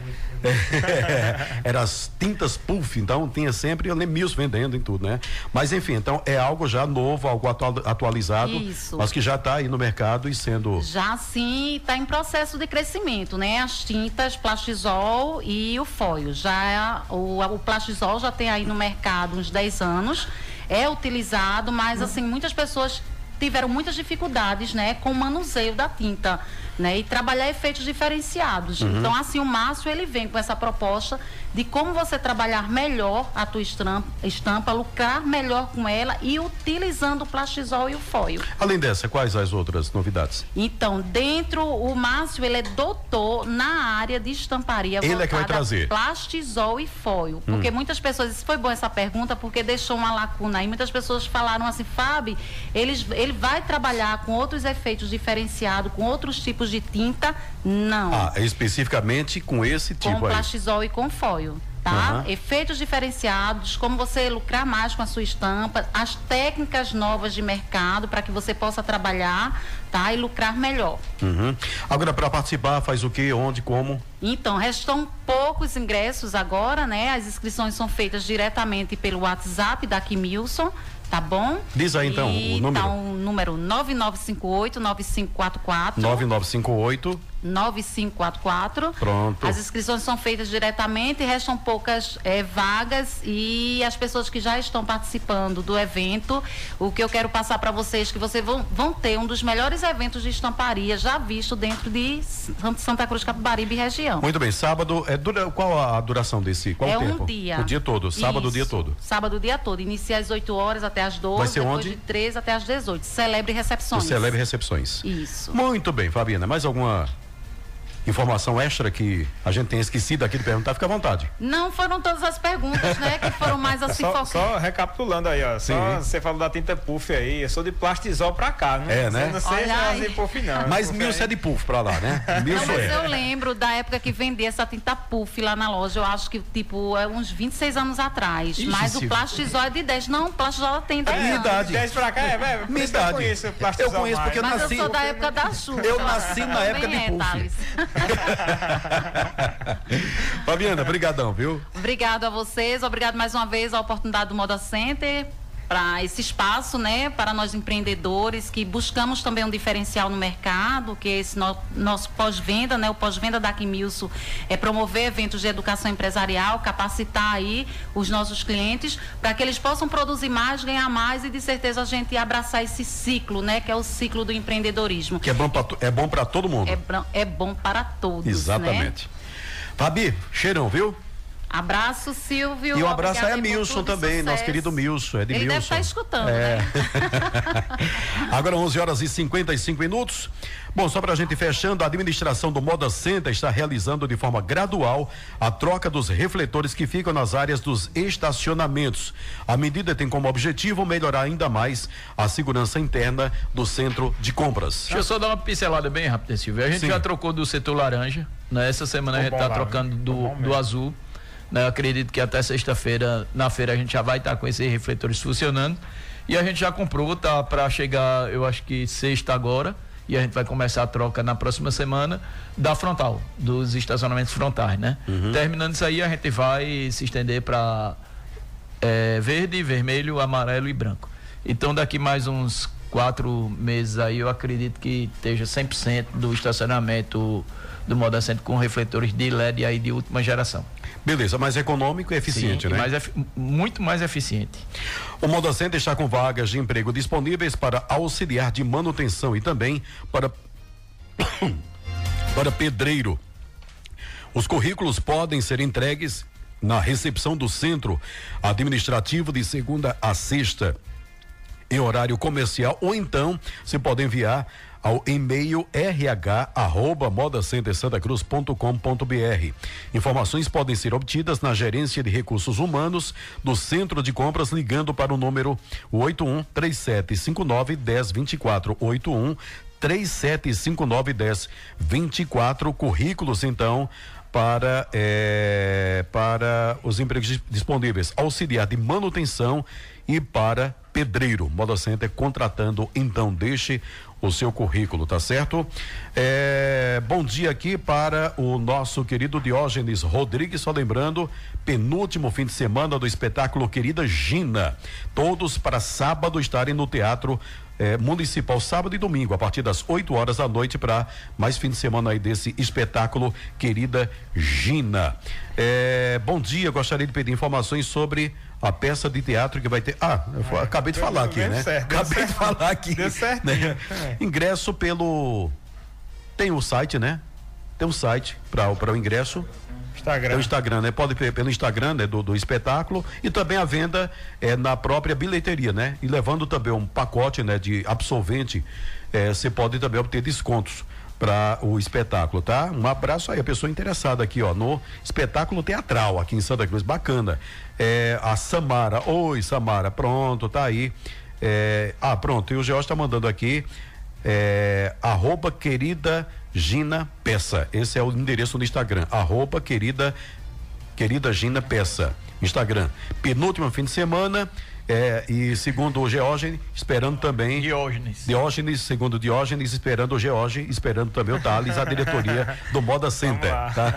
Speaker 2: era as tintas puff, então tinha sempre o Mills vendendo em tudo, né? Mas enfim, então é algo já novo, algo atual, atualizado, Isso. mas que já está aí no mercado e sendo.
Speaker 5: Já sim, está em processo de crescimento, né? As tintas plastizol e o foil. Já o, o plastizol já tem aí no mercado uns 10 anos. É utilizado, mas assim, muitas pessoas tiveram muitas dificuldades, né, com o manuseio da tinta né? E trabalhar efeitos diferenciados. Uhum. Então, assim, o Márcio ele vem com essa proposta de como você trabalhar melhor a tua estampa, estampa lucrar melhor com ela e utilizando o plastizol e o foil.
Speaker 2: Além dessa, quais as outras novidades?
Speaker 5: Então, dentro, o Márcio, ele é doutor na área de estamparia
Speaker 2: ele é que vai trazer.
Speaker 5: plastizol e foil. Porque hum. muitas pessoas, isso foi bom essa pergunta, porque deixou uma lacuna aí. Muitas pessoas falaram assim, Fábio, ele, ele vai trabalhar com outros efeitos diferenciados, com outros tipos de tinta? Não.
Speaker 2: Ah, especificamente com esse tipo
Speaker 5: com
Speaker 2: aí.
Speaker 5: Com plastizol e com foil tá? Uhum. Efeitos diferenciados, como você lucrar mais com a sua estampa, as técnicas novas de mercado para que você possa trabalhar, tá? E lucrar melhor.
Speaker 2: Uhum. Agora, para participar, faz o que, onde, como?
Speaker 5: Então, restam poucos ingressos agora, né? As inscrições são feitas diretamente pelo WhatsApp da Kimilson, tá bom?
Speaker 2: Diz aí então e, o número. Então,
Speaker 5: número 9958 9544.
Speaker 2: 9958
Speaker 5: 9544.
Speaker 2: Pronto.
Speaker 5: As inscrições são feitas diretamente, restam poucas é, vagas e as pessoas que já estão participando do evento, o que eu quero passar para vocês é que vocês vão, vão ter um dos melhores eventos de estamparia já visto dentro de Santa Cruz, Capibaribe e região.
Speaker 2: Muito bem, sábado, é, dura, qual a duração desse? Qual
Speaker 5: é
Speaker 2: o tempo?
Speaker 5: um dia.
Speaker 2: O dia todo, sábado o dia todo.
Speaker 5: Sábado o dia todo, inicia às 8 horas até às 12,
Speaker 2: Vai ser
Speaker 5: depois
Speaker 2: onde?
Speaker 5: de 13 até às 18. Celebre recepções. O
Speaker 2: celebre recepções.
Speaker 5: Isso.
Speaker 2: Muito bem, Fabiana, mais alguma informação extra que a gente tem esquecido aqui de perguntar, fica à vontade.
Speaker 5: Não foram todas as perguntas, né? Que foram mais assim
Speaker 3: só, só recapitulando aí, ó. Só você falou da tinta puff aí, eu sou de plastizol pra cá,
Speaker 2: né? É, né?
Speaker 3: Não sei se puff, não.
Speaker 2: Mas Milson é de puff pra lá, né?
Speaker 5: Milson não, mas é. eu lembro da época que vendia essa tinta puff lá na loja, eu acho que, tipo, é uns 26 anos atrás. Ixi, mas o plastizol é de 10. Não, o plastizol tem 10
Speaker 2: é, Minha idade.
Speaker 3: 10 pra cá, é, é
Speaker 2: Minha idade. Eu
Speaker 3: conheço
Speaker 2: Eu conheço porque eu
Speaker 5: mas
Speaker 2: nasci...
Speaker 5: eu sou da época da chuva.
Speaker 2: Eu nasci na época de puff. Fabiana, brigadão, viu?
Speaker 5: Obrigado a vocês, obrigado mais uma vez a oportunidade do Moda Center para esse espaço, né, para nós empreendedores que buscamos também um diferencial no mercado, que é esse no, nosso pós-venda, né, o pós-venda da Quimilso é promover eventos de educação empresarial, capacitar aí os nossos clientes para que eles possam produzir mais, ganhar mais e de certeza a gente abraçar esse ciclo, né, que é o ciclo do empreendedorismo.
Speaker 2: Que é bom para é bom para todo mundo.
Speaker 5: É, é bom para todos,
Speaker 2: Exatamente.
Speaker 5: Né?
Speaker 2: Fabi, cheirão, viu?
Speaker 5: Abraço, Silvio.
Speaker 2: E um abraço aí a Milson também, sucesso. nosso querido Milson. É de
Speaker 5: Ele
Speaker 2: Milson.
Speaker 5: deve estar escutando, é. né?
Speaker 2: Agora 11 horas e 55 minutos. Bom, só para a gente fechando, a administração do Moda Center está realizando de forma gradual a troca dos refletores que ficam nas áreas dos estacionamentos. A medida tem como objetivo melhorar ainda mais a segurança interna do centro de compras.
Speaker 4: Deixa eu só dar uma pincelada bem rápida, Silvio. A gente Sim. já trocou do setor laranja, né? Essa semana a gente está trocando do, do azul. Né? Eu acredito que até sexta-feira, na feira, a gente já vai estar tá com esses refletores funcionando. E a gente já comprou, tá para chegar, eu acho que sexta agora. E a gente vai começar a troca na próxima semana da frontal, dos estacionamentos frontais, né? Uhum. Terminando isso aí, a gente vai se estender para é, verde, vermelho, amarelo e branco. Então, daqui mais uns quatro meses aí, eu acredito que esteja 100% do estacionamento do Moda Center com refletores de LED aí de última geração.
Speaker 2: Beleza, mais econômico e eficiente, Sim, né?
Speaker 4: Mais muito mais eficiente.
Speaker 2: O Moda Center está com vagas de emprego disponíveis para auxiliar de manutenção e também para para pedreiro. Os currículos podem ser entregues na recepção do centro administrativo de segunda a sexta em horário comercial ou então se pode enviar ao e-mail rh@modacentersantacruz.com.br. Informações podem ser obtidas na gerência de recursos humanos do Centro de Compras ligando para o número 81 3759 1024 81 3759 1024 currículos então para eh, para os empregos disponíveis. Auxiliar de manutenção e para pedreiro. Moda Center contratando, então deixe o seu currículo, tá certo? É, bom dia aqui para o nosso querido Diógenes Rodrigues, só lembrando, penúltimo fim de semana do espetáculo Querida Gina. Todos para sábado estarem no Teatro é, Municipal, sábado e domingo, a partir das 8 horas da noite, para mais fim de semana aí desse espetáculo Querida Gina. É, bom dia, gostaria de pedir informações sobre a peça de teatro que vai ter. Ah, eu é, acabei de falar aqui, né?
Speaker 3: Certo,
Speaker 2: acabei
Speaker 3: certo.
Speaker 2: de falar aqui.
Speaker 3: Deu certo.
Speaker 2: Né? É. Ingresso pelo. Tem o site, né? Tem um site para o ingresso.
Speaker 3: Instagram.
Speaker 2: É o Instagram, né? Pode pelo Instagram, né? Do, do espetáculo e também a venda é na própria bilheteria, né? E levando também um pacote, né? De absolvente, você pode também obter descontos para o espetáculo, tá? Um abraço aí, a pessoa interessada aqui, ó, no espetáculo teatral aqui em Santa Cruz, bacana. É, a Samara, oi Samara, pronto, tá aí. É, ah, pronto, e o George tá mandando aqui, é, arroba querida Gina Peça, esse é o endereço no Instagram, arroba querida, querida Gina Peça, Instagram. Penúltimo fim de semana, é, e segundo o Geógenes, esperando também.
Speaker 4: Diógenes.
Speaker 2: Diógenes, segundo Diógenes, esperando o George, esperando também o Thales, a diretoria do Moda Center. Tá?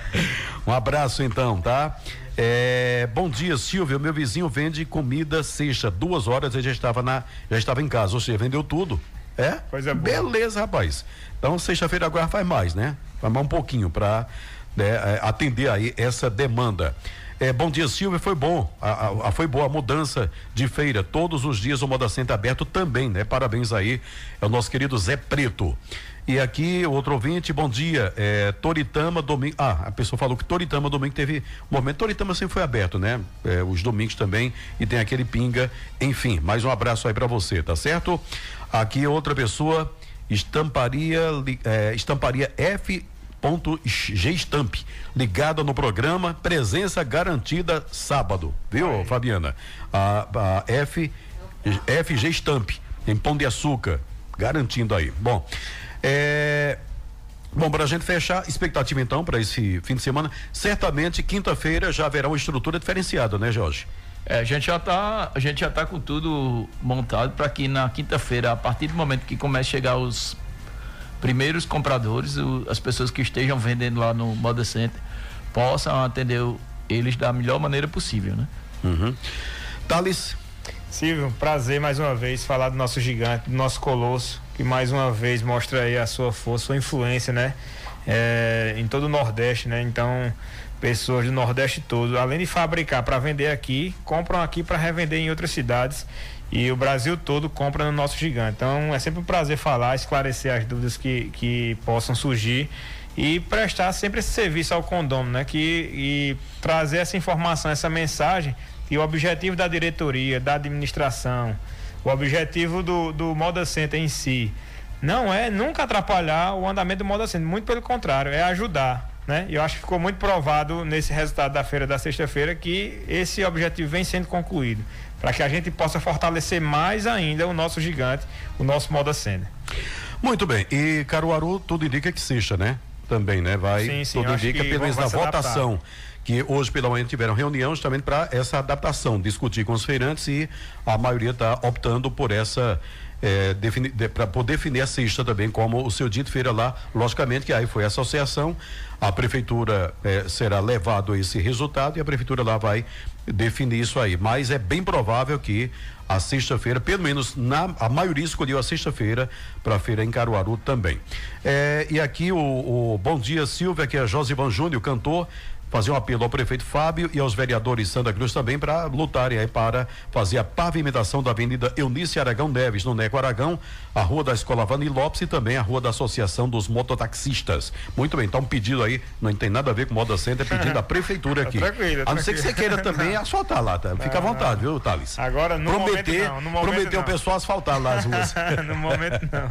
Speaker 2: um abraço então, tá? É, bom dia, Silvio. Meu vizinho vende comida sexta. Duas horas ele já estava na, já estava em casa. Ou seja, vendeu tudo. É?
Speaker 3: Coisa boa.
Speaker 2: Beleza, rapaz. Então, sexta-feira agora faz mais, né? Faz mais um pouquinho para né, atender aí essa demanda. É, bom dia, Silvia. Foi bom. A, a, foi boa a mudança de feira. Todos os dias o Moda Center aberto também, né? Parabéns aí. É o nosso querido Zé Preto. E aqui, outro ouvinte, bom dia. É, Toritama, domingo. Ah, a pessoa falou que Toritama domingo teve um momento. Toritama sempre foi aberto, né? É, os domingos também. E tem aquele pinga. Enfim, mais um abraço aí para você, tá certo? Aqui outra pessoa, estamparia, é, estamparia F G-Stamp, ligada no programa, presença garantida sábado, viu. Fabiana? A, a F, FG Stamp, em Pão de Açúcar, garantindo aí. Bom, é, Bom, para a gente fechar, expectativa então para esse fim de semana, certamente quinta-feira já haverá uma estrutura diferenciada, né, Jorge?
Speaker 4: É, a gente já tá, a gente já tá com tudo montado para que na quinta-feira, a partir do momento que comece a chegar os primeiros compradores, o, as pessoas que estejam vendendo lá no Moda Center, possam atender eles da melhor maneira possível, né?
Speaker 2: Uhum. Thales.
Speaker 3: Silvio, prazer mais uma vez falar do nosso gigante, do nosso colosso, que mais uma vez mostra aí a sua força, sua influência, né? É, em todo o Nordeste, né? Então, pessoas do Nordeste todo, além de fabricar para vender aqui, compram aqui para revender em outras cidades e o Brasil todo compra no nosso gigante. Então é sempre um prazer falar, esclarecer as dúvidas que, que possam surgir e prestar sempre esse serviço ao condomínio, né? Que, e trazer essa informação, essa mensagem e o objetivo da diretoria, da administração, o objetivo do, do Moda Center em si, não é nunca atrapalhar o andamento do Moda Center, muito pelo contrário, é ajudar. Né? Eu acho que ficou muito provado nesse resultado da feira da sexta-feira que esse objetivo vem sendo concluído para que a gente possa fortalecer mais ainda o nosso gigante, o nosso Moda Center.
Speaker 2: Muito bem. E Caruaru, tudo indica que seja, né? Também, né? Vai,
Speaker 3: sim, sim,
Speaker 2: tudo indica, pelo menos na votação.
Speaker 3: Adaptar.
Speaker 2: Que hoje pela manhã tiveram reunião justamente para essa adaptação, discutir com os feirantes e a maioria está optando por essa é, de, para poder definir a cesta também como o seu dito feira lá, logicamente que aí foi a associação, a prefeitura é, será levado a esse resultado e a prefeitura lá vai definir isso aí, mas é bem provável que a sexta-feira, pelo menos na a maioria escolheu a sexta-feira para a feira em Caruaru também. É, e aqui o, o, Bom Dia Silvia, que é Josivan Júnior, cantor, fazer um apelo ao prefeito Fábio e aos vereadores Santa Cruz também para lutarem aí para fazer a pavimentação da Avenida Eunice Aragão Neves, no Neco Aragão, a Rua da Escola Vani Lopes e também a Rua da Associação dos Mototaxistas. Muito bem, então um pedido aí, não tem nada a ver com Moda Center, é pedido da prefeitura aqui.
Speaker 3: Tranquilo,
Speaker 2: a não ser que você queira também asfaltar lá, tá? Fica à vontade, viu, Thales?
Speaker 3: Agora, no
Speaker 2: prometer,
Speaker 3: momento não, no
Speaker 2: prometer
Speaker 3: não.
Speaker 2: o pessoal asfaltar lá as ruas.
Speaker 3: no momento não.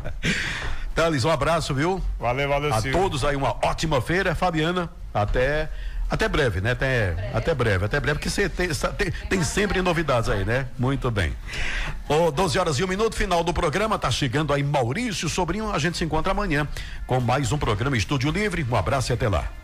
Speaker 2: Thales, um abraço, viu?
Speaker 3: Valeu, valeu,
Speaker 2: A
Speaker 3: Silvio.
Speaker 2: todos aí uma ótima feira, Fabiana. Até até breve, né? Até, até breve, até breve, porque você tem, tem, tem sempre novidades aí, né? Muito bem. Ô, 12 horas e um minuto, final do programa. Tá chegando aí Maurício Sobrinho. A gente se encontra amanhã com mais um programa Estúdio Livre. Um abraço e até lá.